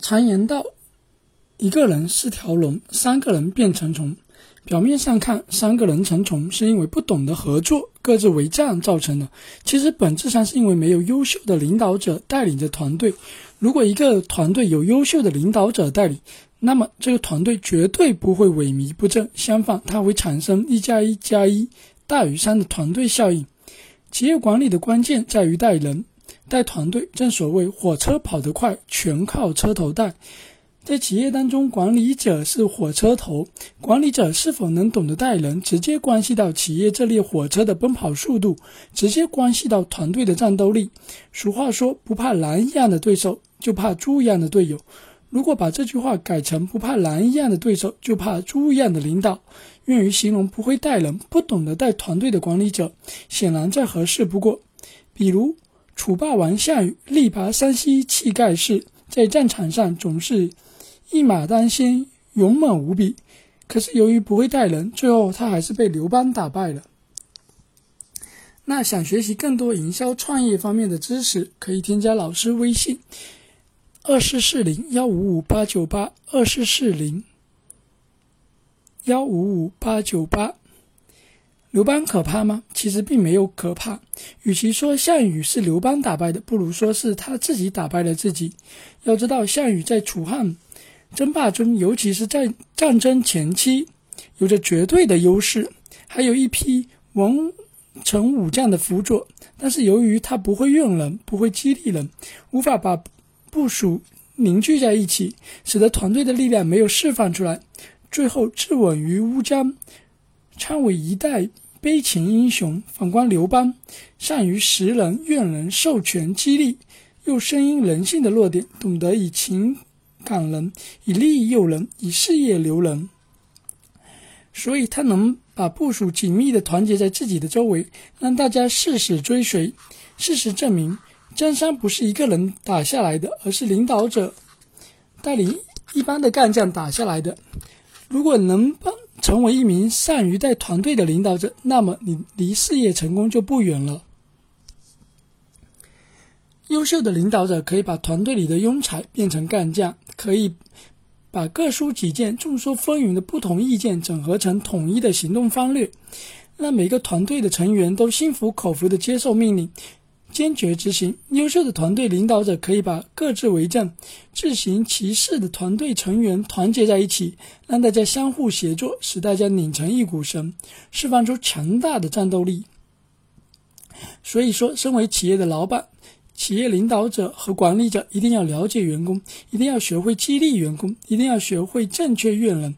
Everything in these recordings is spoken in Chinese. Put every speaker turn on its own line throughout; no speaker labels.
常言道：“一个人是条龙，三个人变成虫。”表面上看，三个人成虫是因为不懂得合作，各自为战造成的。其实本质上是因为没有优秀的领导者带领着团队。如果一个团队有优秀的领导者带领，那么这个团队绝对不会萎靡不振，相反，它会产生一加一加一大于三的团队效应。企业管理的关键在于带人。带团队，正所谓火车跑得快，全靠车头带。在企业当中，管理者是火车头，管理者是否能懂得带人，直接关系到企业这列火车的奔跑速度，直接关系到团队的战斗力。俗话说，不怕狼一样的对手，就怕猪一样的队友。如果把这句话改成不怕狼一样的对手，就怕猪一样的领导，用于形容不会带人、不懂得带团队的管理者，显然再合适不过。比如。楚霸王项羽力拔山兮气盖世，在战场上总是一马当先，勇猛无比。可是由于不会带人，最后他还是被刘邦打败了。那想学习更多营销创业方面的知识，可以添加老师微信：二四四零幺五五八九八二四四零幺五五八九八。刘邦可怕吗？其实并没有可怕。与其说项羽是刘邦打败的，不如说是他自己打败了自己。要知道，项羽在楚汉争霸中，尤其是在战争前期，有着绝对的优势，还有一批文臣武将的辅佐。但是由于他不会用人，不会激励人，无法把部署凝聚在一起，使得团队的力量没有释放出来，最后自刎于乌江。称为一代悲情英雄。反观刘邦，善于识人、怨人、授权、激励，又深谙人性的弱点，懂得以情感人，以利益诱人，以事业留人。所以他能把部署紧密的团结在自己的周围，让大家誓死追随。事实证明，江山不是一个人打下来的，而是领导者带领一般的干将打下来的。如果能帮。成为一名善于带团队的领导者，那么你离事业成功就不远了。优秀的领导者可以把团队里的庸才变成干将，可以把各抒己见、众说纷纭的不同意见整合成统一的行动方略，让每个团队的成员都心服口服的接受命令。坚决执行。优秀的团队领导者可以把各自为政、自行其事的团队成员团结在一起，让大家相互协作，使大家拧成一股绳，释放出强大的战斗力。所以说，身为企业的老板、企业领导者和管理者，一定要了解员工，一定要学会激励员工，一定要学会正确用人，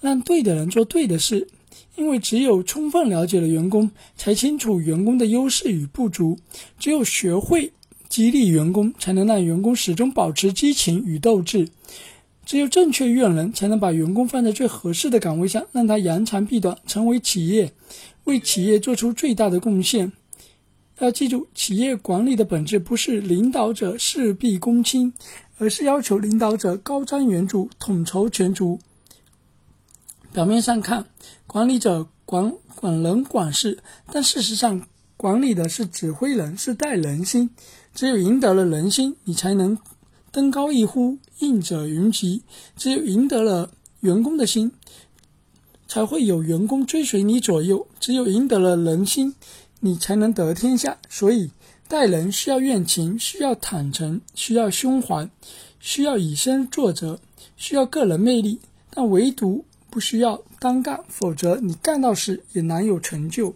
让对的人做对的事。因为只有充分了解了员工，才清楚员工的优势与不足；只有学会激励员工，才能让员工始终保持激情与斗志；只有正确用人，才能把员工放在最合适的岗位上，让他扬长避短，成为企业为企业做出最大的贡献。要记住，企业管理的本质不是领导者事必躬亲，而是要求领导者高瞻远瞩，统筹全局。表面上看，管理者管管人管事，但事实上，管理的是指挥人，是带人心。只有赢得了人心，你才能登高一呼，应者云集；只有赢得了员工的心，才会有员工追随你左右；只有赢得了人心，你才能得天下。所以，待人需要怨情，需要坦诚，需要胸怀，需要以身作则，需要个人魅力，但唯独。不需要单干，否则你干到时也难有成就。